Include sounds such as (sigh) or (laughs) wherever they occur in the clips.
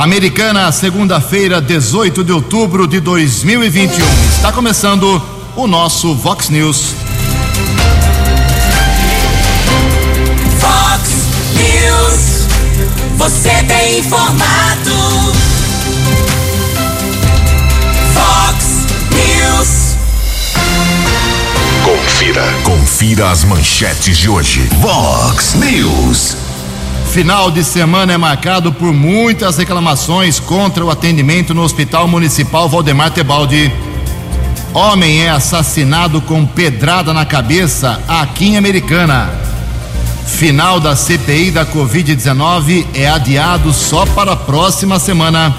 Americana, segunda-feira, 18 de outubro de 2021. Está começando o nosso Vox News. Vox News. Você tem informado. Vox News. Confira. Confira as manchetes de hoje. Vox News. Final de semana é marcado por muitas reclamações contra o atendimento no Hospital Municipal Valdemar Tebaldi. Homem é assassinado com pedrada na cabeça aqui em Americana. Final da CPI da Covid-19 é adiado só para a próxima semana.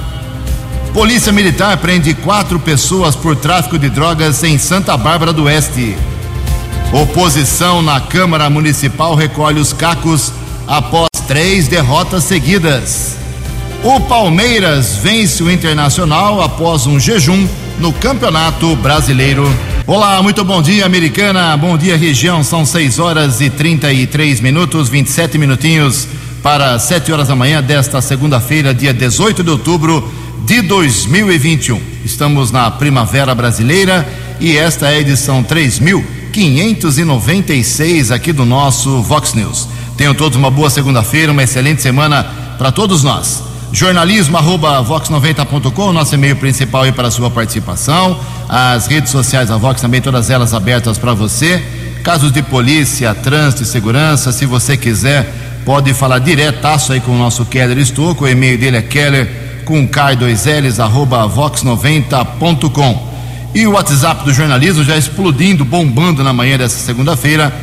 Polícia Militar prende quatro pessoas por tráfico de drogas em Santa Bárbara do Oeste. Oposição na Câmara Municipal recolhe os cacos após três derrotas seguidas. O Palmeiras vence o Internacional após um jejum no Campeonato Brasileiro. Olá, muito bom dia, Americana. Bom dia, região. São 6 horas e 33 minutos, 27 minutinhos para 7 horas da manhã desta segunda-feira, dia 18 de outubro de 2021. Estamos na Primavera Brasileira e esta é a edição 3596 aqui do nosso Vox News. Tenham todos uma boa segunda-feira, uma excelente semana para todos nós. Jornalismo arroba vox90.com, nosso e-mail principal aí para a sua participação. As redes sociais da Vox também, todas elas abertas para você. Casos de polícia, trânsito e segurança, se você quiser, pode falar diretaço aí com o nosso Keller Estouco. O e-mail dele é keller com K2Ls arroba vox90.com. E o WhatsApp do jornalismo já explodindo, bombando na manhã dessa segunda-feira.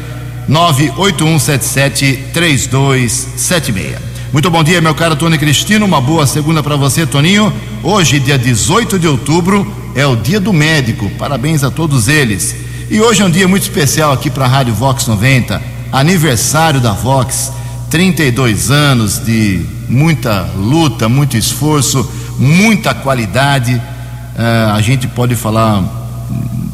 981773276. Muito bom dia, meu caro Tony Cristino. Uma boa segunda para você, Toninho. Hoje, dia 18 de outubro, é o dia do médico. Parabéns a todos eles. E hoje é um dia muito especial aqui para a Rádio Vox 90, aniversário da Vox. 32 anos de muita luta, muito esforço, muita qualidade. Uh, a gente pode falar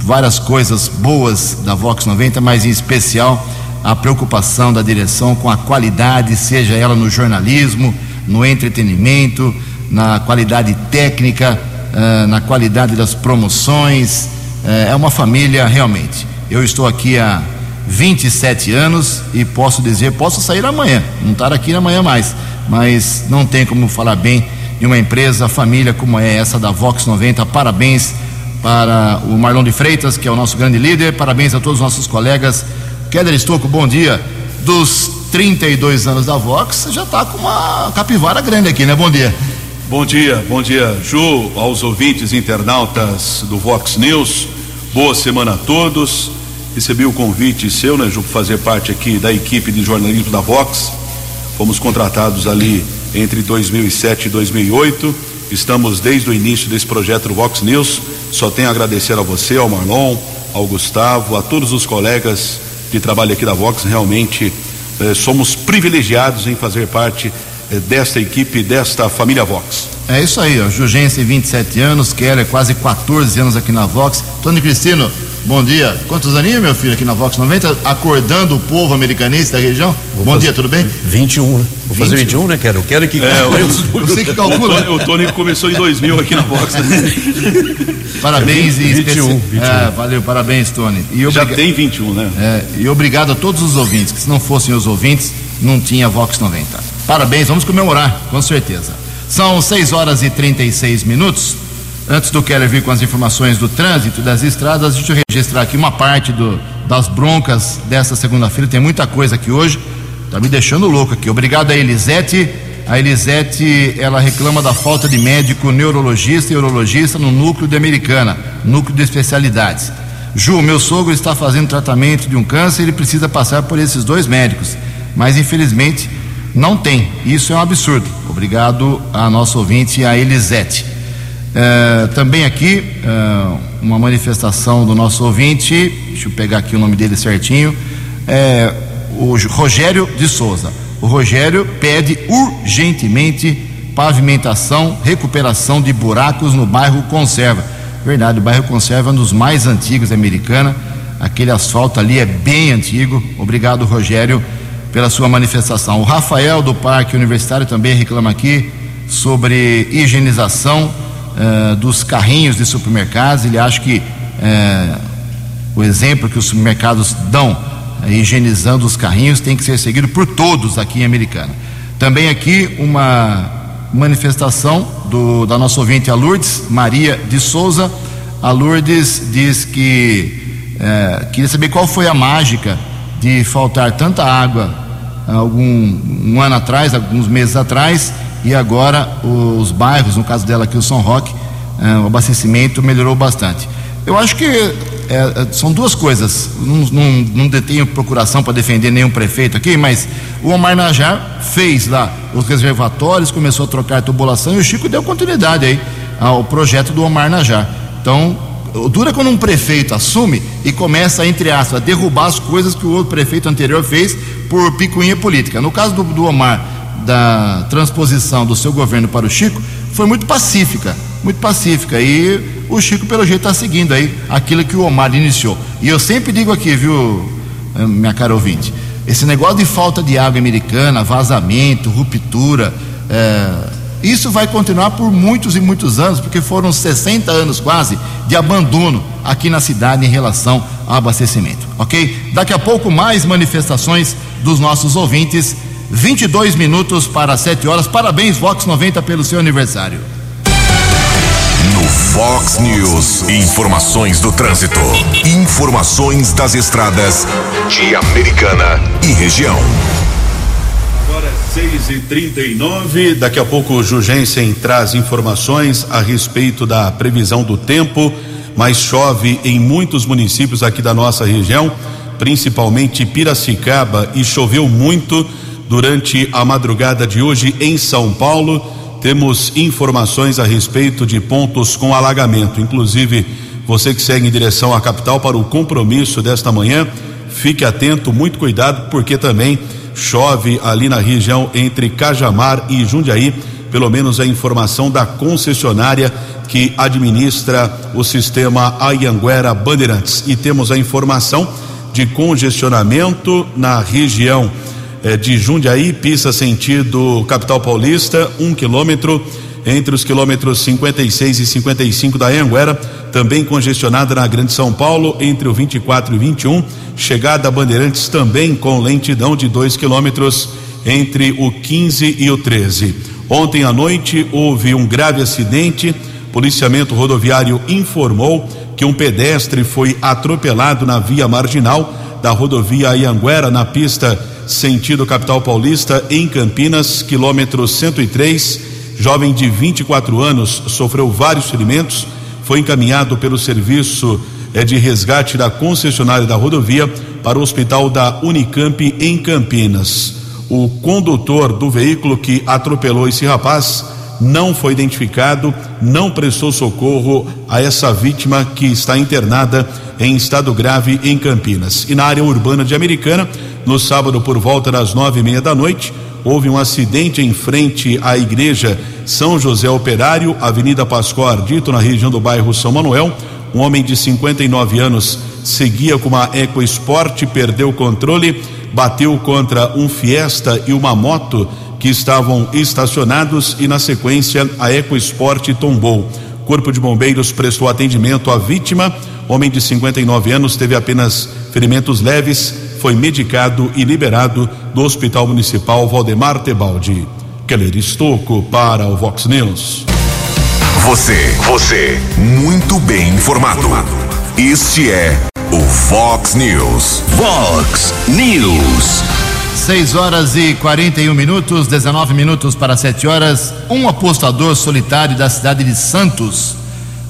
várias coisas boas da Vox 90, mas em especial a preocupação da direção com a qualidade, seja ela no jornalismo, no entretenimento, na qualidade técnica, uh, na qualidade das promoções. Uh, é uma família realmente. Eu estou aqui há 27 anos e posso dizer, posso sair amanhã, não estar aqui amanhã mais, mas não tem como falar bem de uma empresa, família como é essa da Vox 90. Parabéns para o Marlon de Freitas, que é o nosso grande líder. Parabéns a todos os nossos colegas Keller Estocco, bom dia. Dos 32 anos da Vox, já está com uma capivara grande aqui, né? Bom dia. Bom dia, bom dia, Ju, aos ouvintes internautas do Vox News. Boa semana a todos. Recebi o convite seu, né, Ju, para fazer parte aqui da equipe de jornalismo da Vox. Fomos contratados ali entre 2007 e 2008. Estamos desde o início desse projeto do Vox News. Só tenho a agradecer a você, ao Marlon, ao Gustavo, a todos os colegas de trabalho aqui da Vox, realmente eh, somos privilegiados em fazer parte eh, desta equipe, desta família Vox. É isso aí, ó. Jugense, 27 anos, Keller, quase 14 anos aqui na Vox. Tony Cristino, bom dia. Quantos aninhos, meu filho, aqui na Vox 90? Acordando o povo americanense da região? Vou bom fazer, dia, tudo bem? 21, né? Vou 20. fazer 21, né? Quero, quero que. É, (laughs) eu, sei que calcula. O Tony, o Tony começou em 2000 aqui na Vox. (laughs) Parabéns 20, 21, 21. É, valeu, parabéns, Tony. E obriga... Já tem 21, né? É, e obrigado a todos os ouvintes, que se não fossem os ouvintes, não tinha Vox 90. Parabéns, vamos comemorar, com certeza. São 6 horas e 36 minutos. Antes do Keller vir com as informações do trânsito das estradas, deixa eu registrar aqui uma parte do, das broncas dessa segunda-feira. Tem muita coisa aqui hoje. Tá me deixando louco aqui. Obrigado a Elisete. A Elisete, ela reclama da falta de médico neurologista e urologista no núcleo de Americana, núcleo de especialidades. Ju, meu sogro está fazendo tratamento de um câncer ele precisa passar por esses dois médicos, mas infelizmente não tem. Isso é um absurdo. Obrigado a nosso ouvinte, a Elisete. É, também aqui, é, uma manifestação do nosso ouvinte, deixa eu pegar aqui o nome dele certinho, é, o Rogério de Souza. O Rogério pede urgentemente pavimentação, recuperação de buracos no bairro Conserva. Verdade, o bairro Conserva é um dos mais antigos da Americana. Aquele asfalto ali é bem antigo. Obrigado, Rogério, pela sua manifestação. O Rafael do Parque Universitário também reclama aqui sobre higienização eh, dos carrinhos de supermercados. Ele acha que eh, o exemplo que os supermercados dão eh, higienizando os carrinhos tem que ser seguido por todos aqui em Americana. Também aqui uma manifestação do, da nossa ouvinte a Lourdes Maria de Souza. A Lourdes diz que eh, queria saber qual foi a mágica de faltar tanta água algum um ano atrás, alguns meses atrás, e agora os bairros, no caso dela aqui o São Roque, eh, o abastecimento melhorou bastante. Eu acho que eh, são duas coisas. Não, não, não detenho procuração para defender nenhum prefeito aqui, mas o Omar Najar fez lá os reservatórios, começou a trocar a tubulação e o Chico deu continuidade aí ao projeto do Omar Najar. Então, dura quando um prefeito assume e começa, entre aspas, a derrubar as coisas que o outro prefeito anterior fez por picuinha política. No caso do, do Omar, da transposição do seu governo para o Chico, foi muito pacífica, muito pacífica. E o Chico, pelo jeito, está seguindo aí aquilo que o Omar iniciou. E eu sempre digo aqui, viu, minha cara ouvinte, esse negócio de falta de água americana, vazamento, ruptura, é, isso vai continuar por muitos e muitos anos, porque foram 60 anos quase de abandono aqui na cidade em relação ao abastecimento, ok? Daqui a pouco mais manifestações dos nossos ouvintes. 22 minutos para 7 horas. Parabéns, Vox 90, pelo seu aniversário. No Fox News, informações do trânsito. Informações das estradas de Americana e região. Agora 6 e 39 daqui a pouco o Jugensen traz informações a respeito da previsão do tempo, mas chove em muitos municípios aqui da nossa região, principalmente Piracicaba, e choveu muito durante a madrugada de hoje em São Paulo. Temos informações a respeito de pontos com alagamento, inclusive você que segue em direção à capital para o compromisso desta manhã, fique atento, muito cuidado, porque também chove ali na região entre Cajamar e Jundiaí, pelo menos a informação da concessionária que administra o sistema Ayanguera Bandeirantes. E temos a informação de congestionamento na região eh, de Jundiaí, pista sentido capital paulista, um quilômetro entre os quilômetros 56 e 55 da Anguera, também congestionada na Grande São Paulo, entre o 24 e 21, chegada a Bandeirantes também com lentidão de 2 quilômetros entre o 15 e o 13. Ontem à noite houve um grave acidente, policiamento rodoviário informou que um pedestre foi atropelado na via marginal da rodovia Ianguera, na pista sentido capital paulista, em Campinas, quilômetro 103 jovem de 24 anos, sofreu vários ferimentos, foi encaminhado pelo serviço eh, de resgate da concessionária da rodovia para o hospital da Unicamp em Campinas. O condutor do veículo que atropelou esse rapaz não foi identificado, não prestou socorro a essa vítima que está internada em estado grave em Campinas. E na área urbana de Americana, no sábado por volta das nove e meia da noite, houve um acidente em frente à igreja São José Operário, Avenida Pascoal Ardito, na região do bairro São Manuel. Um homem de 59 anos seguia com uma EcoSport, perdeu o controle, bateu contra um Fiesta e uma moto que estavam estacionados e na sequência a EcoSport tombou. Corpo de Bombeiros prestou atendimento à vítima. Homem de 59 anos teve apenas ferimentos leves, foi medicado e liberado do Hospital Municipal Valdemar Tebaldi. Keller Estocco para o Vox News. Você, você, muito bem informado. Este é o Fox News. Fox News. 6 horas e 41 minutos, 19 minutos para 7 horas. Um apostador solitário da cidade de Santos,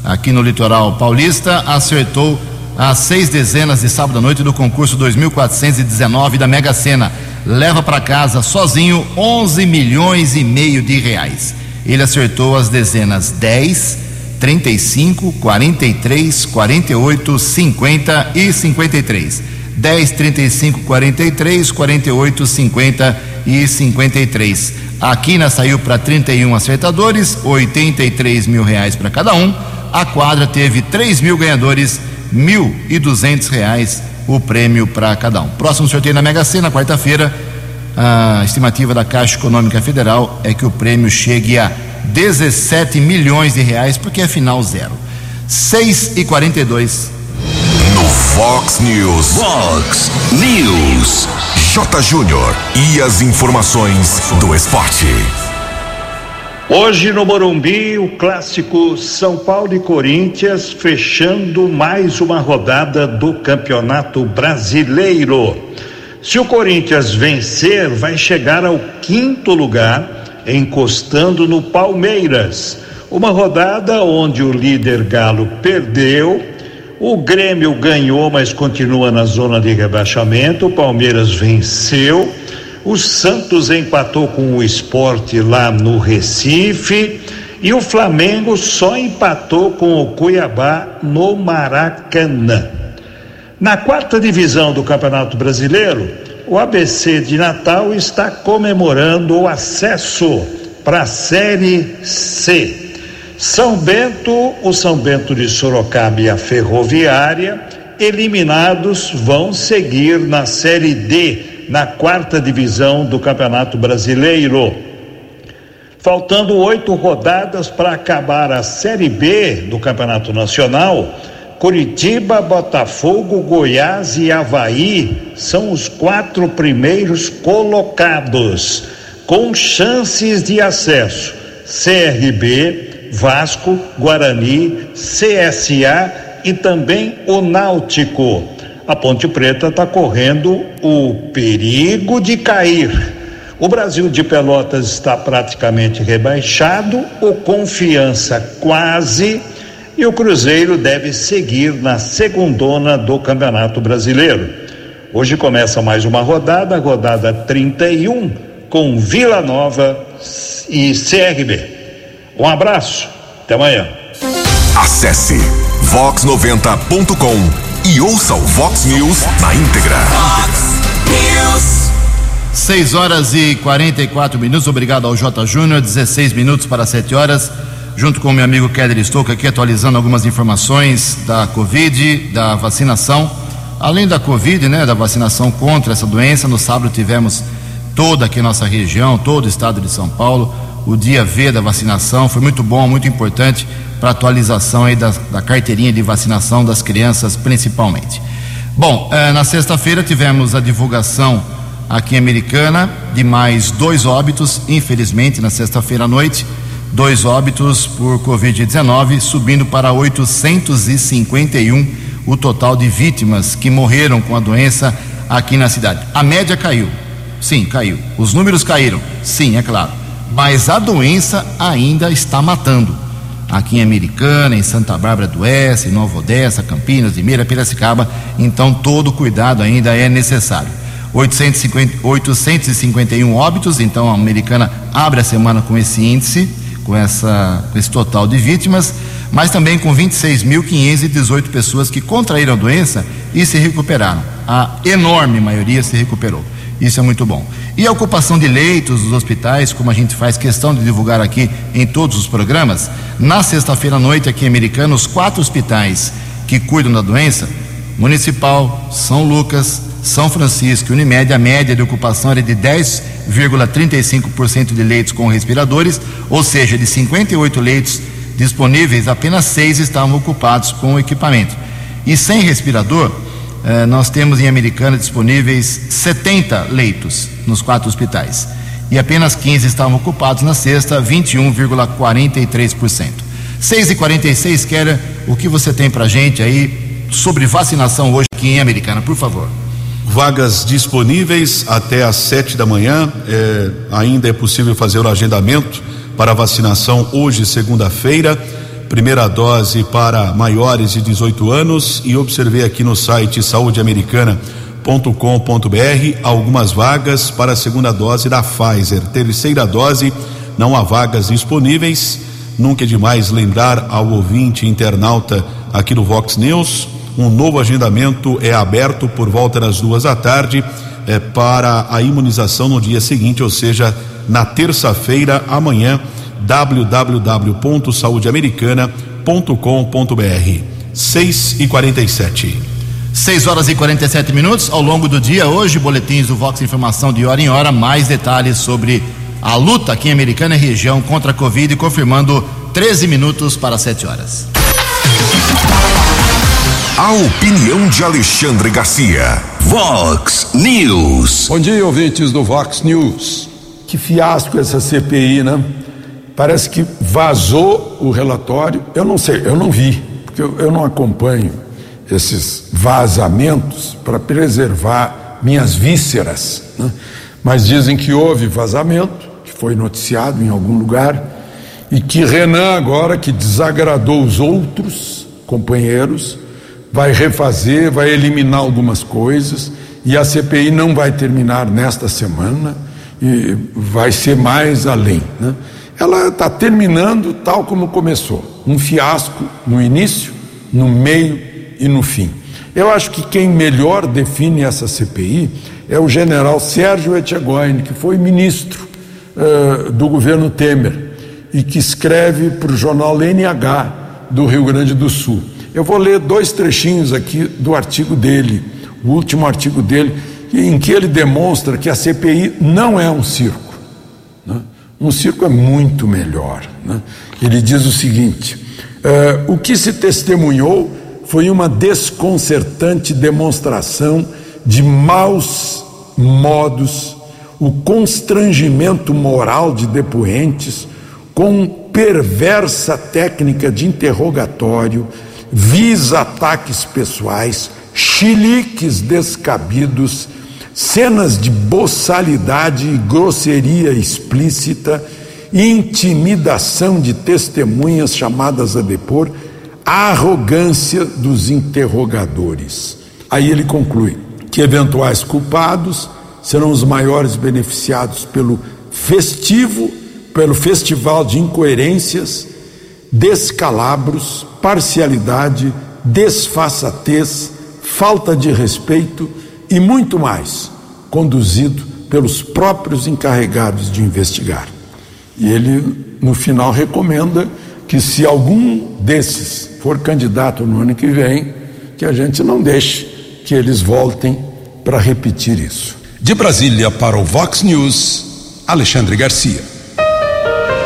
aqui no litoral paulista, acertou as seis dezenas de sábado à noite do concurso 2419 da Mega Sena. Leva para casa sozinho 11 milhões e meio de reais. Ele acertou as dezenas 10, 35, 43, 48, 50 e 53. 10, 35, 43, 48, 50 e 53. A quina saiu para 31 acertadores, 83 mil reais para cada um. A quadra teve 3 mil ganhadores, mil e duzentos reais o prêmio para cada um. Próximo sorteio na Mega Sena, quarta-feira, A estimativa da Caixa Econômica Federal é que o prêmio chegue a 17 milhões de reais, porque é final zero. 6 e 42 No Fox News. Fox News. J. Júnior. E as informações do esporte. Hoje no Morumbi, o clássico São Paulo e Corinthians fechando mais uma rodada do Campeonato Brasileiro. Se o Corinthians vencer, vai chegar ao quinto lugar, encostando no Palmeiras. Uma rodada onde o líder Galo perdeu, o Grêmio ganhou, mas continua na zona de rebaixamento. O Palmeiras venceu. O Santos empatou com o esporte lá no Recife. E o Flamengo só empatou com o Cuiabá no Maracanã. Na quarta divisão do Campeonato Brasileiro, o ABC de Natal está comemorando o acesso para a Série C. São Bento, o São Bento de Sorocaba e a Ferroviária, eliminados, vão seguir na Série D, na quarta divisão do Campeonato Brasileiro. Faltando oito rodadas para acabar a Série B do Campeonato Nacional, Curitiba, Botafogo, Goiás e Havaí são os quatro primeiros colocados, com chances de acesso. CRB, Vasco, Guarani, CSA e também o Náutico. A Ponte Preta está correndo o perigo de cair. O Brasil de Pelotas está praticamente rebaixado, o Confiança quase, e o Cruzeiro deve seguir na segundona do Campeonato Brasileiro. Hoje começa mais uma rodada, rodada 31, com Vila Nova e CRB. Um abraço, até amanhã. Acesse vox90.com e ouça o Vox News na íntegra. Fox News. 6 horas e 44 minutos. Obrigado ao J. Júnior. 16 minutos para 7 horas. Junto com meu amigo Keller Stouca aqui atualizando algumas informações da Covid, da vacinação. Além da Covid, né, da vacinação contra essa doença, no sábado tivemos toda aqui nossa região, todo o estado de São Paulo, o dia V da vacinação. Foi muito bom, muito importante para a atualização aí da, da carteirinha de vacinação das crianças, principalmente. Bom, eh, na sexta-feira tivemos a divulgação aqui em Americana de mais dois óbitos, infelizmente, na sexta-feira à noite, dois óbitos por Covid-19, subindo para 851 o total de vítimas que morreram com a doença aqui na cidade. A média caiu, sim, caiu. Os números caíram, sim, é claro. Mas a doença ainda está matando. Aqui em Americana, em Santa Bárbara do Oeste, em Nova Odessa, Campinas, Limeira, Piracicaba, então todo cuidado ainda é necessário. 850, 851 óbitos, então a americana abre a semana com esse índice, com, essa, com esse total de vítimas, mas também com 26.518 pessoas que contraíram a doença e se recuperaram. A enorme maioria se recuperou. Isso é muito bom. E a ocupação de leitos dos hospitais, como a gente faz questão de divulgar aqui em todos os programas, na sexta-feira à noite aqui em Americana, os quatro hospitais que cuidam da doença, Municipal, São Lucas, são Francisco e Unimed, a média de ocupação era de 10,35% de leitos com respiradores, ou seja, de 58 leitos disponíveis, apenas seis estavam ocupados com o equipamento. E sem respirador, eh, nós temos em Americana disponíveis 70 leitos nos quatro hospitais. E apenas 15 estavam ocupados na sexta, 21,43%. 6 e 46 Keller, o que você tem pra gente aí sobre vacinação hoje aqui em Americana, por favor? Vagas disponíveis até às sete da manhã. É, ainda é possível fazer o agendamento para vacinação hoje, segunda-feira. Primeira dose para maiores de 18 anos. E observei aqui no site saudeamericana.com.br algumas vagas para a segunda dose da Pfizer. Terceira dose, não há vagas disponíveis. Nunca é demais lembrar ao ouvinte internauta aqui do Vox News um novo agendamento é aberto por volta das duas da tarde é, para a imunização no dia seguinte, ou seja, na terça-feira, amanhã, www.saudeamericana.com.br. 6 e 47 6 horas e 47 minutos. Ao longo do dia, hoje, boletins do Vox Informação de hora em hora, mais detalhes sobre a luta aqui em Americana e região contra a Covid, confirmando 13 minutos para 7 horas. A opinião de Alexandre Garcia. Vox News. Bom dia, ouvintes do Vox News. Que fiasco essa CPI, né? Parece que vazou o relatório. Eu não sei, eu não vi, porque eu, eu não acompanho esses vazamentos para preservar minhas vísceras. Né? Mas dizem que houve vazamento, que foi noticiado em algum lugar, e que Renan, agora que desagradou os outros companheiros, vai refazer, vai eliminar algumas coisas, e a CPI não vai terminar nesta semana, e vai ser mais além. Né? Ela está terminando tal como começou: um fiasco no início, no meio e no fim. Eu acho que quem melhor define essa CPI é o general Sérgio Etchegóin, que foi ministro uh, do governo Temer e que escreve para o jornal NH do Rio Grande do Sul. Eu vou ler dois trechinhos aqui do artigo dele, o último artigo dele, em que ele demonstra que a CPI não é um circo. Um circo é muito melhor. Né? Ele diz o seguinte: uh, o que se testemunhou foi uma desconcertante demonstração de maus modos, o constrangimento moral de depoentes, com perversa técnica de interrogatório, vis ataques pessoais, chiliques descabidos, cenas de boçalidade e grosseria explícita, intimidação de testemunhas chamadas a depor, arrogância dos interrogadores. Aí ele conclui que eventuais culpados serão os maiores beneficiados pelo festivo, pelo festival de incoerências, descalabros, parcialidade, desfaçatez, falta de respeito e muito mais, conduzido pelos próprios encarregados de investigar. E ele, no final, recomenda que, se algum desses for candidato no ano que vem, que a gente não deixe que eles voltem para repetir isso. De Brasília para o Vox News, Alexandre Garcia.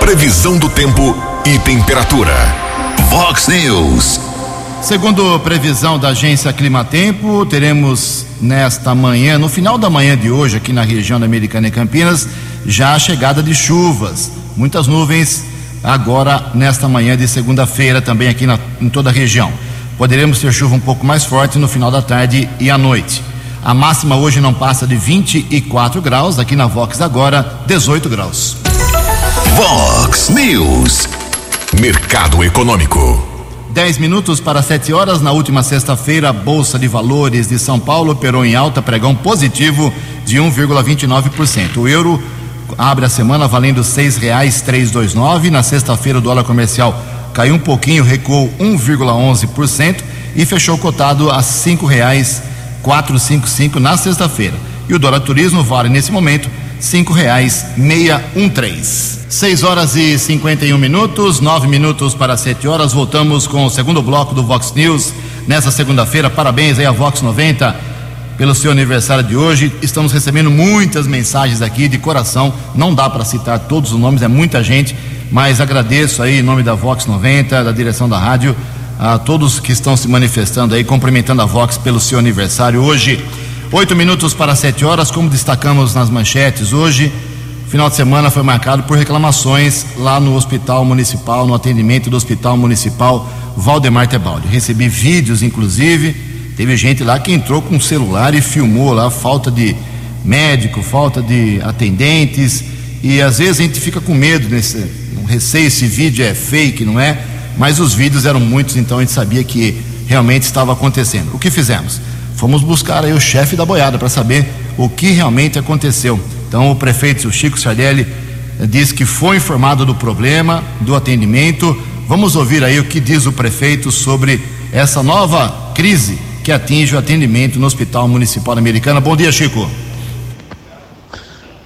Previsão do tempo e temperatura. Vox News. Segundo previsão da agência Climatempo, teremos nesta manhã, no final da manhã de hoje, aqui na região da Americana e Campinas, já a chegada de chuvas. Muitas nuvens agora nesta manhã de segunda-feira, também aqui na, em toda a região. Poderemos ter chuva um pouco mais forte no final da tarde e à noite. A máxima hoje não passa de 24 graus, aqui na Vox agora, 18 graus. Vox News. Mercado Econômico. 10 minutos para 7 horas. Na última sexta-feira, a Bolsa de Valores de São Paulo operou em alta, pregão positivo de 1,29%. O euro abre a semana valendo dois nove. Na sexta-feira o dólar comercial caiu um pouquinho, recuou 1,11% e fechou cotado a cinco cinco na sexta-feira. E o dólar turismo vale nesse momento cinco reais meia um três. Seis horas e 51 minutos, nove minutos para sete horas. Voltamos com o segundo bloco do Vox News nessa segunda-feira. Parabéns aí a Vox 90 pelo seu aniversário de hoje. Estamos recebendo muitas mensagens aqui de coração. Não dá para citar todos os nomes, é muita gente, mas agradeço aí em nome da Vox 90, da direção da rádio, a todos que estão se manifestando aí, cumprimentando a Vox pelo seu aniversário hoje. Oito minutos para sete horas, como destacamos nas manchetes hoje. Final de semana foi marcado por reclamações lá no Hospital Municipal, no atendimento do Hospital Municipal Valdemar Tebaldi. Recebi vídeos, inclusive, teve gente lá que entrou com o celular e filmou lá falta de médico, falta de atendentes, e às vezes a gente fica com medo, nesse, receio, esse vídeo é fake, não é? Mas os vídeos eram muitos, então a gente sabia que realmente estava acontecendo. O que fizemos? Fomos buscar aí o chefe da boiada para saber o que realmente aconteceu. Então o prefeito Chico Sardelli disse que foi informado do problema, do atendimento. Vamos ouvir aí o que diz o prefeito sobre essa nova crise que atinge o atendimento no Hospital Municipal Americana. Bom dia, Chico.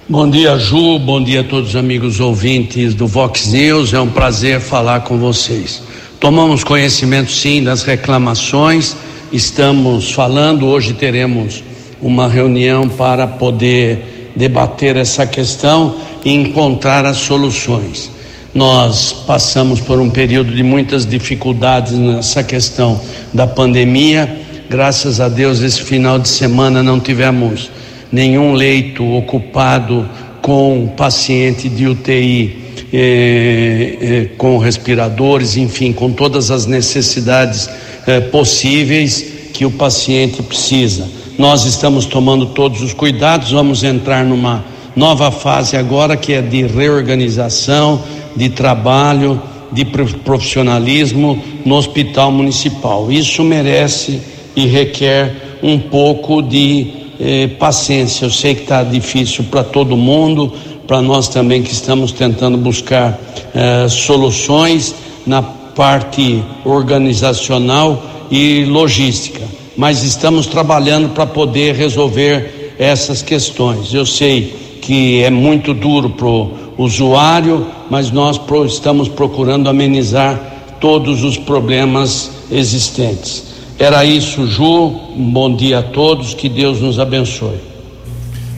Bom dia, Ju. Bom dia a todos os amigos ouvintes do Vox News. É um prazer falar com vocês. Tomamos conhecimento, sim, das reclamações estamos falando. Hoje teremos uma reunião para poder debater essa questão e encontrar as soluções. Nós passamos por um período de muitas dificuldades nessa questão da pandemia. Graças a Deus, esse final de semana não tivemos nenhum leito ocupado com paciente de UTI eh, eh, com respiradores, enfim, com todas as necessidades eh, possíveis que o paciente precisa. Nós estamos tomando todos os cuidados, vamos entrar numa nova fase agora que é de reorganização, de trabalho, de profissionalismo no hospital municipal. Isso merece e requer um pouco de eh, paciência. Eu sei que está difícil para todo mundo, para nós também que estamos tentando buscar eh, soluções na parte organizacional e logística, mas estamos trabalhando para poder resolver essas questões. Eu sei que é muito duro para o usuário, mas nós estamos procurando amenizar todos os problemas existentes. Era isso, Ju. Bom dia a todos, que Deus nos abençoe.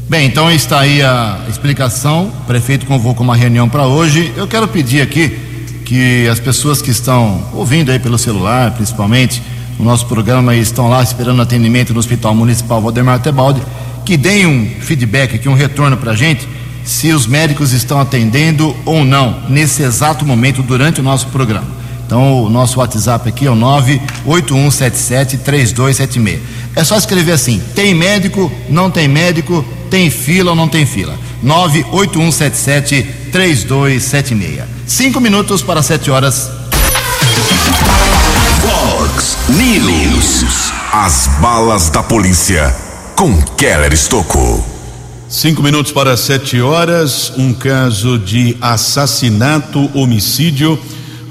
Bem, então está aí a explicação. O prefeito convocou uma reunião para hoje. Eu quero pedir aqui que as pessoas que estão ouvindo aí pelo celular, principalmente, o nosso programa e estão lá esperando atendimento no Hospital Municipal Valdemar Tebaldi, que deem um feedback aqui, um retorno para a gente, se os médicos estão atendendo ou não nesse exato momento durante o nosso programa. Então, o nosso WhatsApp aqui é o 981773276. É só escrever assim: tem médico, não tem médico, tem fila ou não tem fila? 981773276. Cinco minutos para sete horas. Fox News. As balas da polícia com Keller Estocou. Cinco minutos para sete horas. Um caso de assassinato, homicídio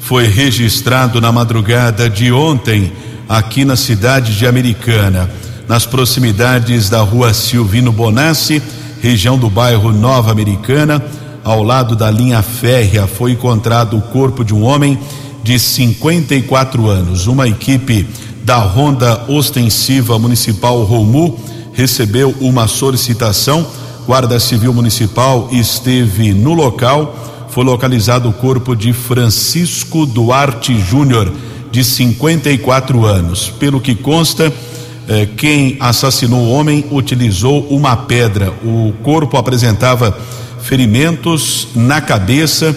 foi registrado na madrugada de ontem aqui na cidade de Americana nas proximidades da rua Silvino Bonassi, região do bairro Nova Americana, ao lado da linha férrea, foi encontrado o corpo de um homem de 54 anos. Uma equipe da Ronda Ostensiva Municipal Romu recebeu uma solicitação. Guarda Civil Municipal esteve no local. Foi localizado o corpo de Francisco Duarte Júnior, de 54 anos. Pelo que consta, eh, quem assassinou o homem utilizou uma pedra. O corpo apresentava ferimentos na cabeça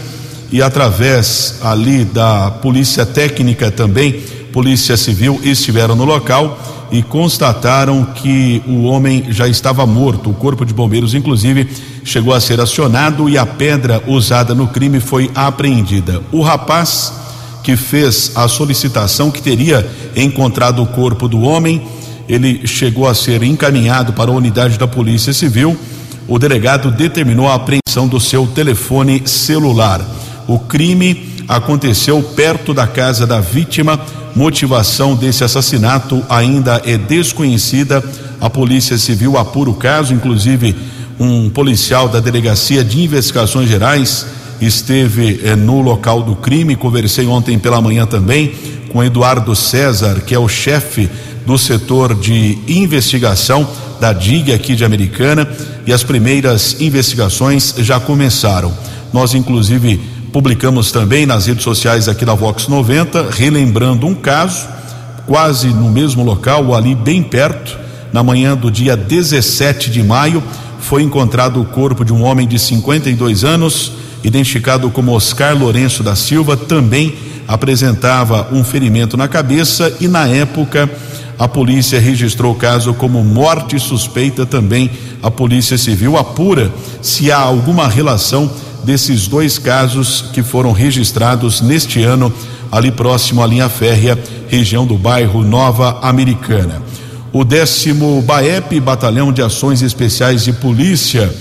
e através ali da polícia técnica também, polícia civil estiveram no local e constataram que o homem já estava morto. O corpo de bombeiros, inclusive, chegou a ser acionado e a pedra usada no crime foi apreendida. O rapaz que fez a solicitação que teria encontrado o corpo do homem ele chegou a ser encaminhado para a unidade da Polícia Civil. O delegado determinou a apreensão do seu telefone celular. O crime aconteceu perto da casa da vítima. Motivação desse assassinato ainda é desconhecida. A Polícia Civil apura o caso, inclusive um policial da Delegacia de Investigações Gerais esteve eh, no local do crime. Conversei ontem pela manhã também com Eduardo César, que é o chefe do setor de investigação da DIG aqui de Americana e as primeiras investigações já começaram. Nós, inclusive, publicamos também nas redes sociais aqui da Vox 90, relembrando um caso, quase no mesmo local, ali bem perto, na manhã do dia 17 de maio, foi encontrado o corpo de um homem de 52 anos, identificado como Oscar Lourenço da Silva, também apresentava um ferimento na cabeça e, na época, a polícia registrou o caso como morte suspeita também. A Polícia Civil apura se há alguma relação desses dois casos que foram registrados neste ano ali próximo à linha férrea, região do bairro Nova Americana. O décimo BAEP, Batalhão de Ações Especiais de Polícia,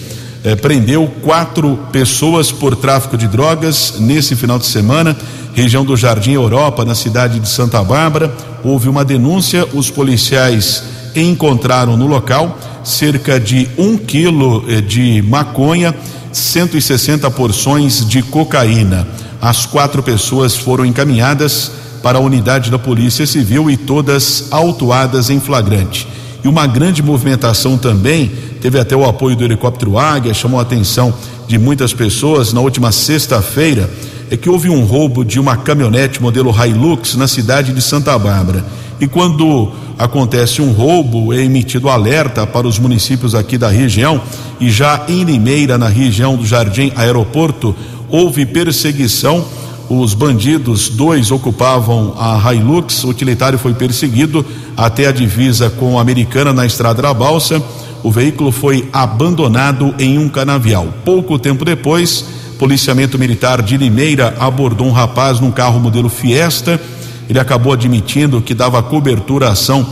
eh, prendeu quatro pessoas por tráfico de drogas nesse final de semana região do Jardim Europa, na cidade de Santa Bárbara. Houve uma denúncia, os policiais encontraram no local cerca de um quilo eh, de maconha, 160 porções de cocaína. As quatro pessoas foram encaminhadas para a unidade da Polícia Civil e todas autuadas em flagrante. E uma grande movimentação também, teve até o apoio do helicóptero Águia, chamou a atenção de muitas pessoas na última sexta-feira, é que houve um roubo de uma caminhonete modelo Hilux na cidade de Santa Bárbara. E quando acontece um roubo, é emitido alerta para os municípios aqui da região e já em Limeira, na região do Jardim Aeroporto, houve perseguição os bandidos, dois ocupavam a Hilux, o utilitário foi perseguido até a divisa com a americana na estrada da Balsa. O veículo foi abandonado em um canavial. Pouco tempo depois, policiamento militar de Limeira abordou um rapaz num carro modelo Fiesta. Ele acabou admitindo que dava cobertura à ação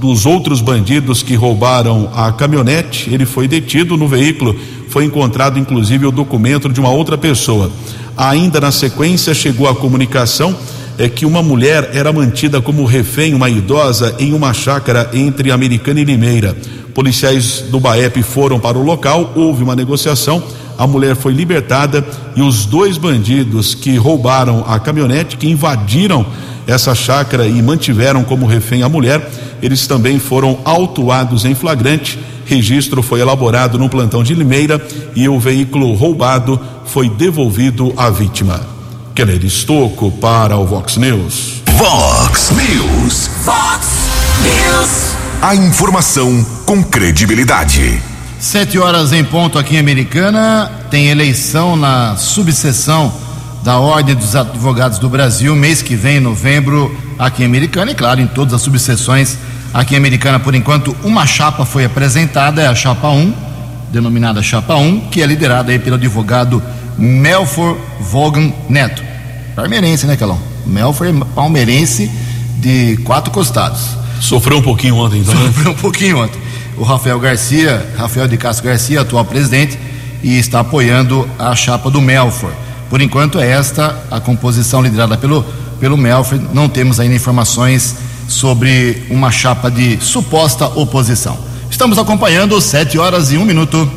dos outros bandidos que roubaram a caminhonete. Ele foi detido no veículo, foi encontrado inclusive o documento de uma outra pessoa. Ainda na sequência, chegou a comunicação é que uma mulher era mantida como refém, uma idosa, em uma chácara entre Americana e Limeira. Policiais do BAEP foram para o local, houve uma negociação, a mulher foi libertada e os dois bandidos que roubaram a caminhonete, que invadiram essa chácara e mantiveram como refém a mulher, eles também foram autuados em flagrante. Registro foi elaborado no plantão de Limeira e o veículo roubado foi devolvido à vítima. Keller Estocco para o Vox News. Vox News. Vox News. A informação com credibilidade. Sete horas em ponto aqui em Americana. Tem eleição na subseção da Ordem dos Advogados do Brasil, mês que vem, em novembro, aqui em Americana. E claro, em todas as subseções aqui em Americana, por enquanto, uma chapa foi apresentada, é a chapa 1, denominada chapa 1, que é liderada aí pelo advogado Melfor Vogan Neto. Palmeirense, né, Calão? Melfor é palmeirense de quatro costados. Sofreu um pouquinho ontem, então. né? (laughs) Sofreu um pouquinho ontem. O Rafael Garcia, Rafael de Castro Garcia, atual presidente, e está apoiando a chapa do Melfor. Por enquanto é esta a composição liderada pelo, pelo Melfor. Não temos ainda informações sobre uma chapa de suposta oposição. Estamos acompanhando sete horas e um minuto.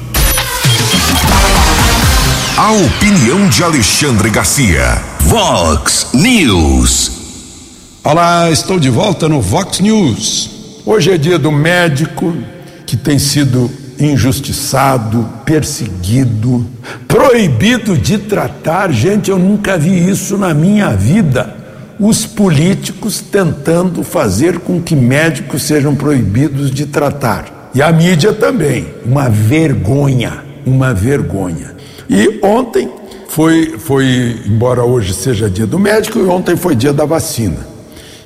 A opinião de Alexandre Garcia. Vox News. Olá, estou de volta no Vox News. Hoje é dia do médico que tem sido injustiçado, perseguido, proibido de tratar. Gente, eu nunca vi isso na minha vida. Os políticos tentando fazer com que médicos sejam proibidos de tratar. E a mídia também. Uma vergonha, uma vergonha. E ontem foi, foi, embora hoje seja dia do médico, e ontem foi dia da vacina.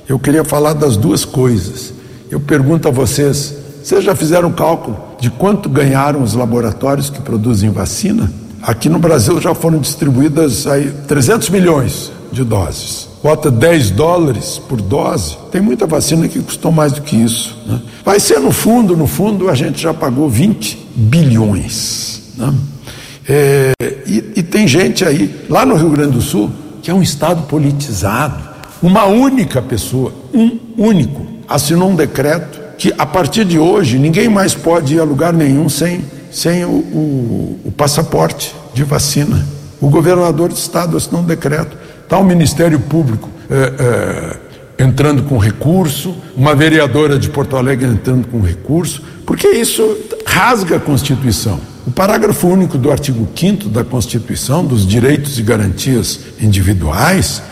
Eu queria falar das duas coisas. Eu pergunto a vocês: vocês já fizeram cálculo de quanto ganharam os laboratórios que produzem vacina? Aqui no Brasil já foram distribuídas aí 300 milhões de doses. Bota 10 dólares por dose. Tem muita vacina que custou mais do que isso. Né? Vai ser no fundo, no fundo, a gente já pagou 20 bilhões. Né? É, e, e tem gente aí, lá no Rio Grande do Sul, que é um estado politizado. Uma única pessoa, um único, assinou um decreto que a partir de hoje ninguém mais pode ir a lugar nenhum sem, sem o, o, o passaporte de vacina. O governador do estado assinou um decreto. Está o Ministério Público é, é, entrando com recurso, uma vereadora de Porto Alegre entrando com recurso, porque isso rasga a Constituição. O parágrafo único do artigo 5 da Constituição, dos direitos e garantias individuais,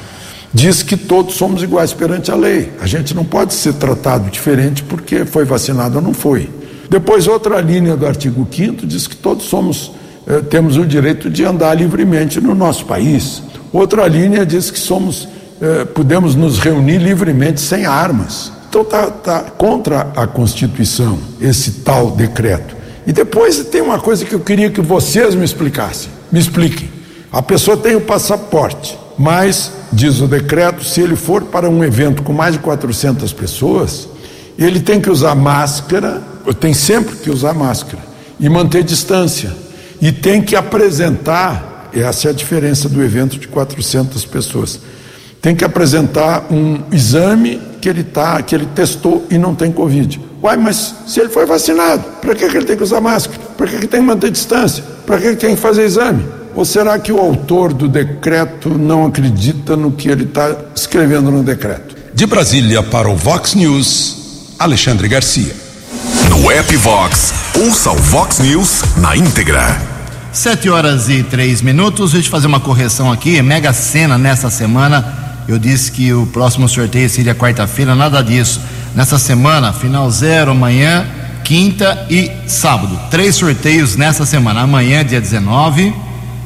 diz que todos somos iguais perante a lei. A gente não pode ser tratado diferente porque foi vacinado ou não foi. Depois, outra linha do artigo 5 diz que todos somos, eh, temos o direito de andar livremente no nosso país. Outra linha diz que somos, eh, podemos nos reunir livremente sem armas. Então está tá contra a Constituição esse tal decreto. E depois tem uma coisa que eu queria que vocês me explicassem. Me expliquem. A pessoa tem o passaporte, mas, diz o decreto, se ele for para um evento com mais de 400 pessoas, ele tem que usar máscara, tem sempre que usar máscara, e manter distância. E tem que apresentar, essa é a diferença do evento de 400 pessoas, tem que apresentar um exame que ele, tá, que ele testou e não tem Covid. Uai, mas se ele foi vacinado, para que, que ele tem que usar máscara? Para que, que tem que manter distância? Para que, que tem que fazer exame? Ou será que o autor do decreto não acredita no que ele está escrevendo no decreto? De Brasília para o Vox News, Alexandre Garcia. No app Vox, ouça o Vox News na íntegra. Sete horas e três minutos. Deixa eu fazer uma correção aqui. Mega Sena nessa semana. Eu disse que o próximo sorteio seria quarta-feira, nada disso. Nessa semana, final zero amanhã, quinta e sábado. Três sorteios nessa semana. Amanhã, dia 19,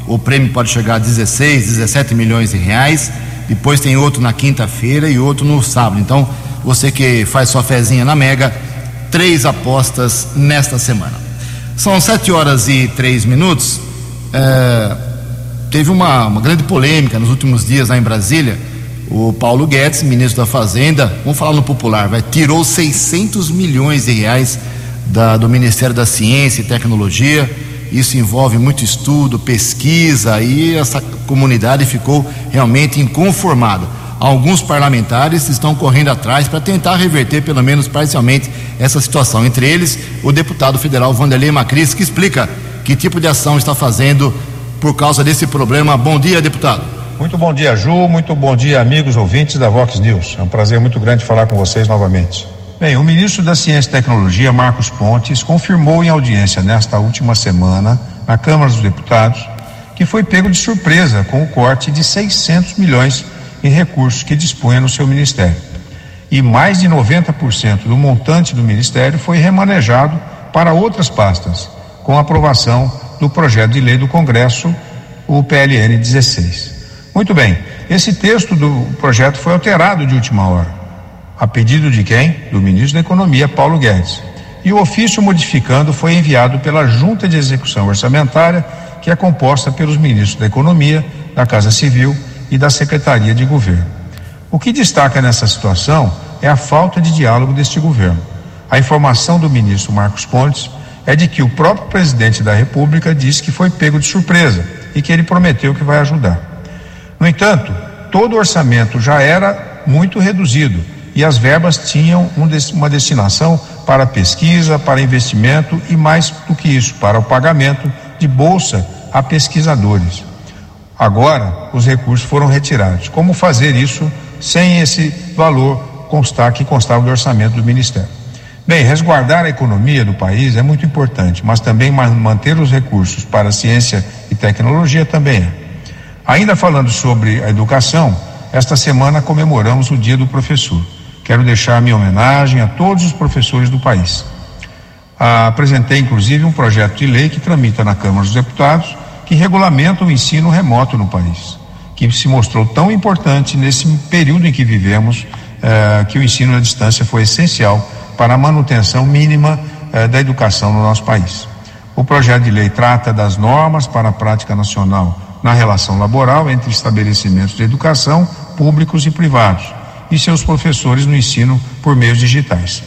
o prêmio pode chegar a 16, 17 milhões de reais. Depois tem outro na quinta-feira e outro no sábado. Então, você que faz sua fezinha na Mega, três apostas nesta semana. São sete horas e três minutos. É, teve uma, uma grande polêmica nos últimos dias lá em Brasília. O Paulo Guedes, ministro da Fazenda, vamos falar no popular, vai, tirou 600 milhões de reais da, do Ministério da Ciência e Tecnologia. Isso envolve muito estudo, pesquisa, e essa comunidade ficou realmente inconformada. Alguns parlamentares estão correndo atrás para tentar reverter, pelo menos parcialmente, essa situação. Entre eles, o deputado federal Vanderlei Macris, que explica que tipo de ação está fazendo por causa desse problema. Bom dia, deputado. Muito bom dia, Ju. Muito bom dia, amigos ouvintes da Vox News. É um prazer muito grande falar com vocês novamente. Bem, o ministro da Ciência e Tecnologia, Marcos Pontes, confirmou em audiência nesta última semana, na Câmara dos Deputados, que foi pego de surpresa com o corte de 600 milhões em recursos que dispunha no seu ministério. E mais de 90% do montante do ministério foi remanejado para outras pastas, com aprovação do projeto de lei do Congresso, o PLN 16. Muito bem, esse texto do projeto foi alterado de última hora. A pedido de quem? Do ministro da Economia, Paulo Guedes. E o ofício modificando foi enviado pela Junta de Execução Orçamentária, que é composta pelos ministros da Economia, da Casa Civil e da Secretaria de Governo. O que destaca nessa situação é a falta de diálogo deste governo. A informação do ministro Marcos Pontes é de que o próprio presidente da República disse que foi pego de surpresa e que ele prometeu que vai ajudar. No entanto, todo o orçamento já era muito reduzido e as verbas tinham uma destinação para pesquisa, para investimento e, mais do que isso, para o pagamento de bolsa a pesquisadores. Agora, os recursos foram retirados. Como fazer isso sem esse valor constar que constava do orçamento do Ministério? Bem, resguardar a economia do país é muito importante, mas também manter os recursos para ciência e tecnologia também é. Ainda falando sobre a educação, esta semana comemoramos o Dia do Professor. Quero deixar minha homenagem a todos os professores do país. Ah, apresentei inclusive um projeto de lei que tramita na Câmara dos Deputados que regulamenta o ensino remoto no país, que se mostrou tão importante nesse período em que vivemos, eh, que o ensino à distância foi essencial para a manutenção mínima eh, da educação no nosso país. O projeto de lei trata das normas para a prática nacional na relação laboral entre estabelecimentos de educação públicos e privados e seus professores no ensino por meios digitais.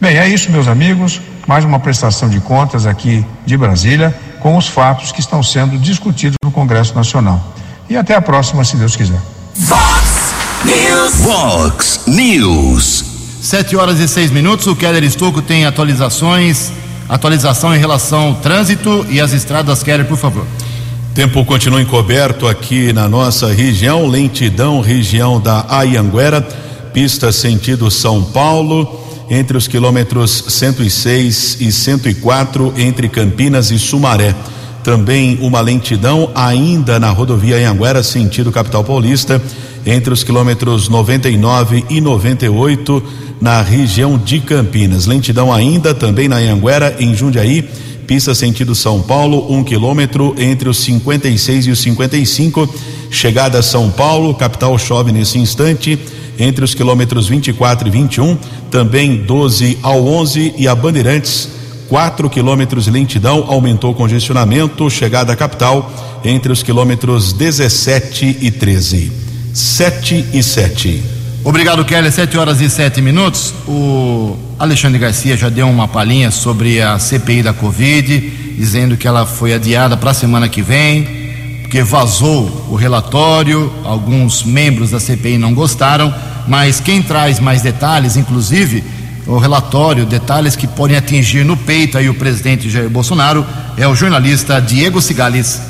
Bem, é isso, meus amigos. Mais uma prestação de contas aqui de Brasília com os fatos que estão sendo discutidos no Congresso Nacional. E até a próxima, se Deus quiser. Fox News. Vox News. Sete horas e seis minutos. O Keller Estocco tem atualizações. Atualização em relação ao trânsito e as estradas. Keller, por favor. Tempo continua encoberto aqui na nossa região, lentidão, região da Ayanguera, pista sentido São Paulo, entre os quilômetros 106 e 104, entre Campinas e Sumaré. Também uma lentidão ainda na rodovia Anhanguera, sentido capital paulista, entre os quilômetros 99 e 98, na região de Campinas. Lentidão ainda também na Anhanguera, em Jundiaí pista sentido São Paulo, um quilômetro entre os 56 e os 55. Chegada a São Paulo, capital chove nesse instante, entre os quilômetros 24 e 21. Também 12 ao 11 e a Bandeirantes, 4 quilômetros lentidão, aumentou o congestionamento. Chegada à capital, entre os quilômetros 17 e 13. 7 e 7. Obrigado, Kelly. Sete horas e sete minutos. O Alexandre Garcia já deu uma palhinha sobre a CPI da Covid, dizendo que ela foi adiada para a semana que vem, porque vazou o relatório. Alguns membros da CPI não gostaram, mas quem traz mais detalhes, inclusive o relatório, detalhes que podem atingir no peito aí o presidente Jair Bolsonaro, é o jornalista Diego Cigales.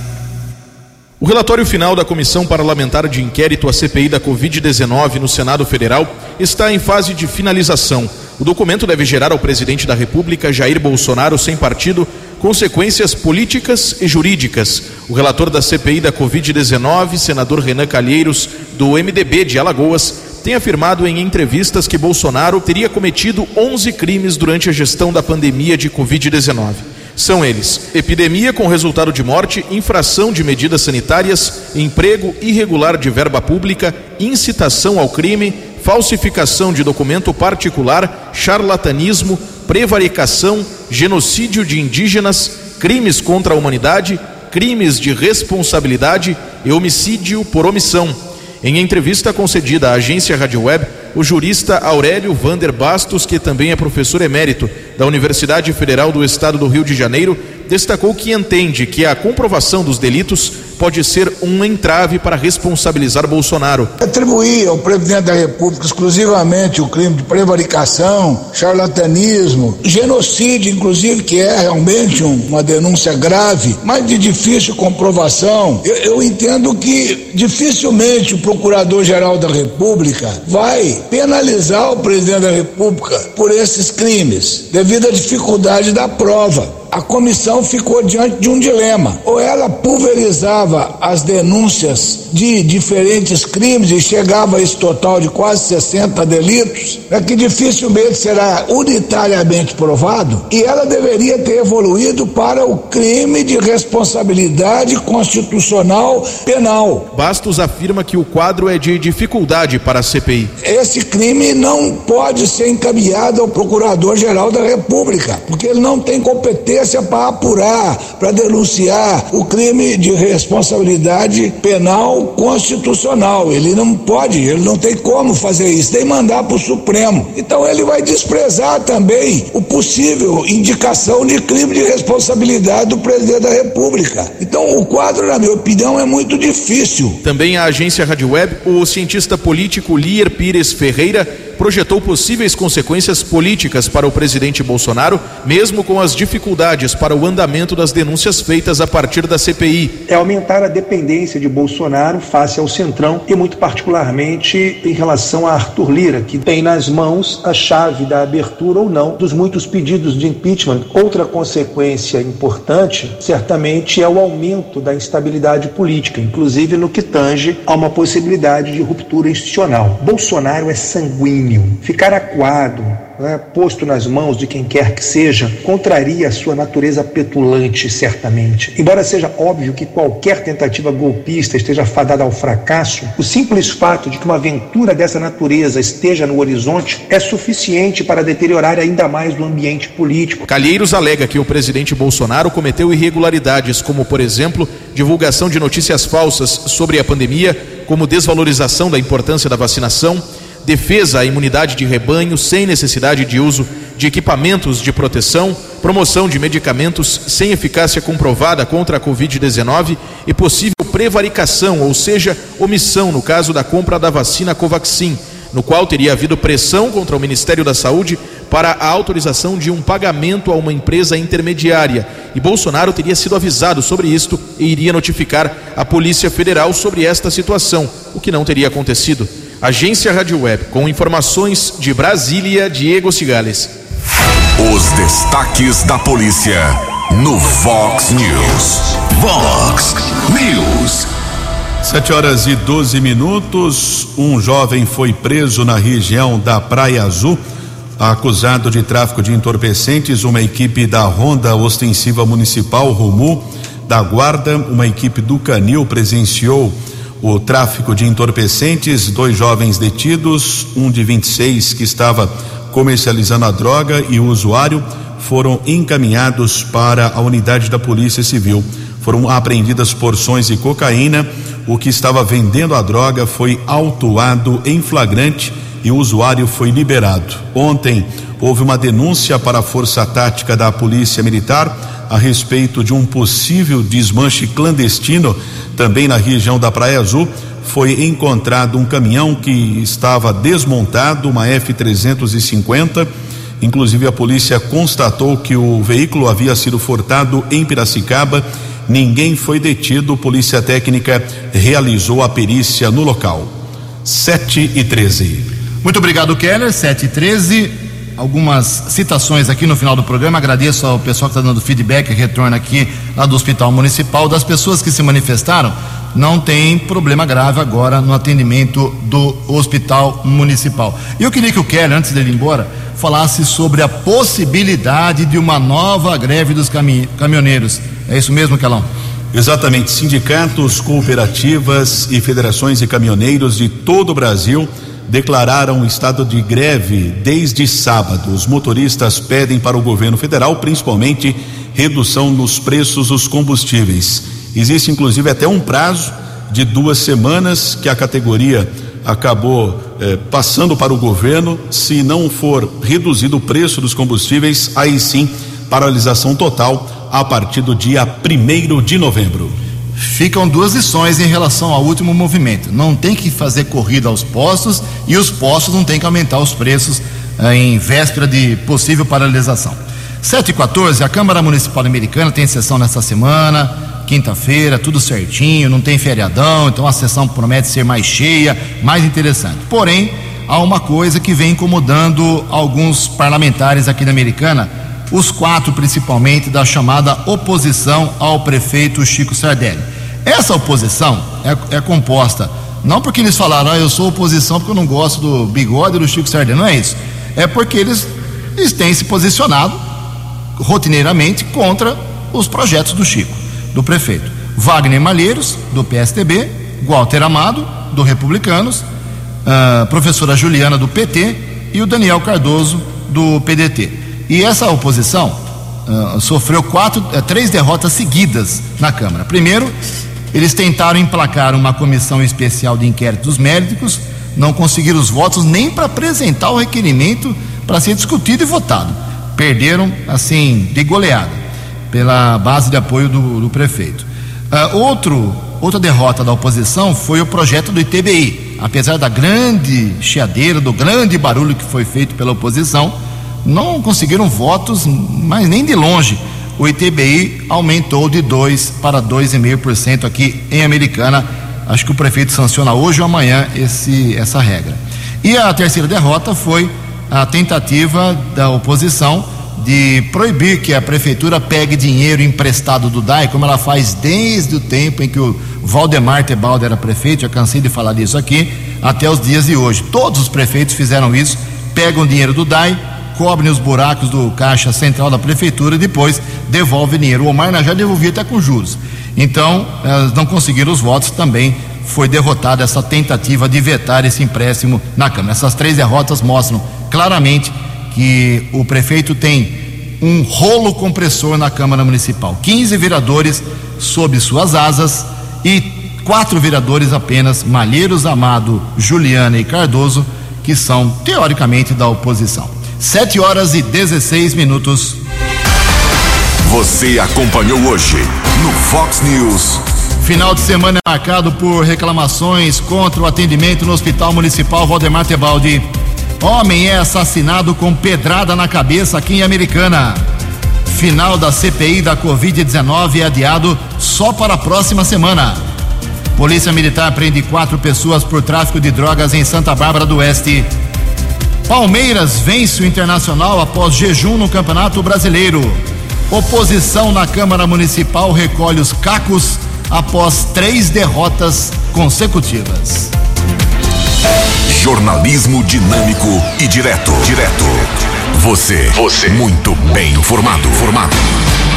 O relatório final da Comissão Parlamentar de Inquérito à CPI da Covid-19 no Senado Federal está em fase de finalização. O documento deve gerar ao presidente da República, Jair Bolsonaro, sem partido, consequências políticas e jurídicas. O relator da CPI da Covid-19, senador Renan Calheiros, do MDB de Alagoas, tem afirmado em entrevistas que Bolsonaro teria cometido 11 crimes durante a gestão da pandemia de Covid-19. São eles: epidemia com resultado de morte, infração de medidas sanitárias, emprego irregular de verba pública, incitação ao crime, falsificação de documento particular, charlatanismo, prevaricação, genocídio de indígenas, crimes contra a humanidade, crimes de responsabilidade e homicídio por omissão. Em entrevista concedida à agência Rádio Web, o jurista Aurélio Vander Bastos, que também é professor emérito da Universidade Federal do Estado do Rio de Janeiro, destacou que entende que a comprovação dos delitos pode ser um entrave para responsabilizar Bolsonaro. Atribuir ao presidente da República exclusivamente o crime de prevaricação, charlatanismo, genocídio, inclusive, que é realmente um, uma denúncia grave, mas de difícil comprovação, eu, eu entendo que dificilmente o Procurador-Geral da República vai penalizar o presidente da República por esses crimes, devido à dificuldade da prova a comissão ficou diante de um dilema. Ou ela pulverizava as denúncias de diferentes crimes e chegava a esse total de quase 60 delitos, é que dificilmente será unitariamente provado, e ela deveria ter evoluído para o crime de responsabilidade constitucional penal. Bastos afirma que o quadro é de dificuldade para a CPI. Esse crime não pode ser encaminhado ao Procurador-Geral da República, porque ele não tem competência para apurar, para denunciar o crime de responsabilidade penal constitucional. Ele não pode, ele não tem como fazer isso, tem mandar para o Supremo. Então ele vai desprezar também o possível indicação de crime de responsabilidade do presidente da República. Então o quadro, na minha opinião, é muito difícil. Também a agência Rádio Web, o cientista político Lier Pires Ferreira projetou possíveis consequências políticas para o presidente Bolsonaro, mesmo com as dificuldades para o andamento das denúncias feitas a partir da CPI. É aumentar a dependência de Bolsonaro face ao Centrão e, muito particularmente, em relação a Arthur Lira, que tem nas mãos a chave da abertura ou não dos muitos pedidos de impeachment. Outra consequência importante, certamente, é o aumento da instabilidade política, inclusive no que tange a uma possibilidade de ruptura institucional. Bolsonaro é sanguíneo ficar acuado, né, posto nas mãos de quem quer que seja, contraria a sua natureza petulante, certamente. Embora seja óbvio que qualquer tentativa golpista esteja fadada ao fracasso, o simples fato de que uma aventura dessa natureza esteja no horizonte é suficiente para deteriorar ainda mais o ambiente político. Calheiros alega que o presidente Bolsonaro cometeu irregularidades, como, por exemplo, divulgação de notícias falsas sobre a pandemia, como desvalorização da importância da vacinação defesa à imunidade de rebanho sem necessidade de uso de equipamentos de proteção, promoção de medicamentos sem eficácia comprovada contra a Covid-19 e possível prevaricação, ou seja, omissão no caso da compra da vacina Covaxin, no qual teria havido pressão contra o Ministério da Saúde para a autorização de um pagamento a uma empresa intermediária. E Bolsonaro teria sido avisado sobre isto e iria notificar a Polícia Federal sobre esta situação, o que não teria acontecido. Agência Rádio Web, com informações de Brasília, Diego Cigales. Os destaques da polícia no Vox News. Vox News. Sete horas e 12 minutos. Um jovem foi preso na região da Praia Azul, acusado de tráfico de entorpecentes. Uma equipe da Ronda Ostensiva Municipal Rumu da Guarda, uma equipe do Canil presenciou o tráfico de entorpecentes. Dois jovens detidos, um de 26 que estava comercializando a droga e o usuário foram encaminhados para a unidade da Polícia Civil. Foram apreendidas porções de cocaína. O que estava vendendo a droga foi autuado em flagrante e o usuário foi liberado. Ontem houve uma denúncia para a Força Tática da Polícia Militar a respeito de um possível desmanche clandestino também na região da Praia Azul. Foi encontrado um caminhão que estava desmontado, uma F-350. Inclusive, a polícia constatou que o veículo havia sido furtado em Piracicaba Ninguém foi detido. Polícia Técnica realizou a perícia no local. 7 e 13. Muito obrigado, Keller. 7 e 13. Algumas citações aqui no final do programa. Agradeço ao pessoal que está dando feedback, retorno aqui lá do Hospital Municipal. Das pessoas que se manifestaram, não tem problema grave agora no atendimento do Hospital Municipal. E eu queria que o Keller, antes dele ir embora, falasse sobre a possibilidade de uma nova greve dos cami caminhoneiros. É isso mesmo, Kelão? Exatamente. Sindicatos, cooperativas e federações de caminhoneiros de todo o Brasil declararam estado de greve desde sábado. Os motoristas pedem para o governo federal, principalmente, redução nos preços dos combustíveis. Existe inclusive até um prazo de duas semanas que a categoria acabou eh, passando para o governo. Se não for reduzido o preço dos combustíveis, aí sim paralisação total a partir do dia 1 de novembro. Ficam duas lições em relação ao último movimento. Não tem que fazer corrida aos postos e os postos não tem que aumentar os preços eh, em véspera de possível paralisação. 7 e 14, a Câmara Municipal Americana tem sessão nesta semana, quinta-feira, tudo certinho, não tem feriadão, então a sessão promete ser mais cheia, mais interessante. Porém, há uma coisa que vem incomodando alguns parlamentares aqui da Americana, os quatro principalmente da chamada oposição ao prefeito Chico Sardelli. Essa oposição é, é composta não porque eles falaram, ah, eu sou oposição porque eu não gosto do bigode do Chico Sardelli, não é isso. É porque eles, eles têm se posicionado rotineiramente contra os projetos do Chico, do prefeito. Wagner Malheiros, do PSTB, Walter Amado, do Republicanos, a professora Juliana, do PT, e o Daniel Cardoso, do PDT. E essa oposição uh, sofreu quatro, uh, três derrotas seguidas na Câmara. Primeiro, eles tentaram emplacar uma comissão especial de inquérito dos médicos, não conseguiram os votos nem para apresentar o requerimento para ser discutido e votado perderam assim de goleada pela base de apoio do, do prefeito. Uh, outro, outra derrota da oposição foi o projeto do ITBI. Apesar da grande chiadeira, do grande barulho que foi feito pela oposição, não conseguiram votos, mas nem de longe. O ITBI aumentou de 2 para 2,5% aqui em Americana. Acho que o prefeito sanciona hoje ou amanhã esse, essa regra. E a terceira derrota foi a tentativa da oposição de proibir que a prefeitura pegue dinheiro emprestado do DAI, como ela faz desde o tempo em que o Valdemar Tebaldo era prefeito, já cansei de falar disso aqui, até os dias de hoje. Todos os prefeitos fizeram isso, pegam dinheiro do DAI, cobrem os buracos do caixa central da prefeitura e depois devolvem dinheiro. O Omar já devolvia até com juros. Então, elas não conseguiram os votos também. Foi derrotada essa tentativa de vetar esse empréstimo na Câmara. Essas três derrotas mostram claramente que o prefeito tem um rolo compressor na Câmara Municipal. 15 vereadores sob suas asas e quatro vereadores apenas, Malheiros Amado, Juliana e Cardoso, que são teoricamente da oposição. 7 horas e 16 minutos. Você acompanhou hoje no Fox News. Final de semana é marcado por reclamações contra o atendimento no Hospital Municipal Valdemar Tebaldi. Homem é assassinado com pedrada na cabeça aqui em Americana. Final da CPI da Covid-19 é adiado só para a próxima semana. Polícia Militar prende quatro pessoas por tráfico de drogas em Santa Bárbara do Oeste. Palmeiras vence o Internacional após jejum no Campeonato Brasileiro. Oposição na Câmara Municipal recolhe os cacos após três derrotas consecutivas. Jornalismo dinâmico e direto. Direto. Você. Você. Muito bem informado. Formado.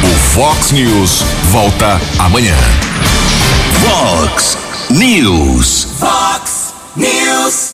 O Fox News volta amanhã. Fox News. Fox News.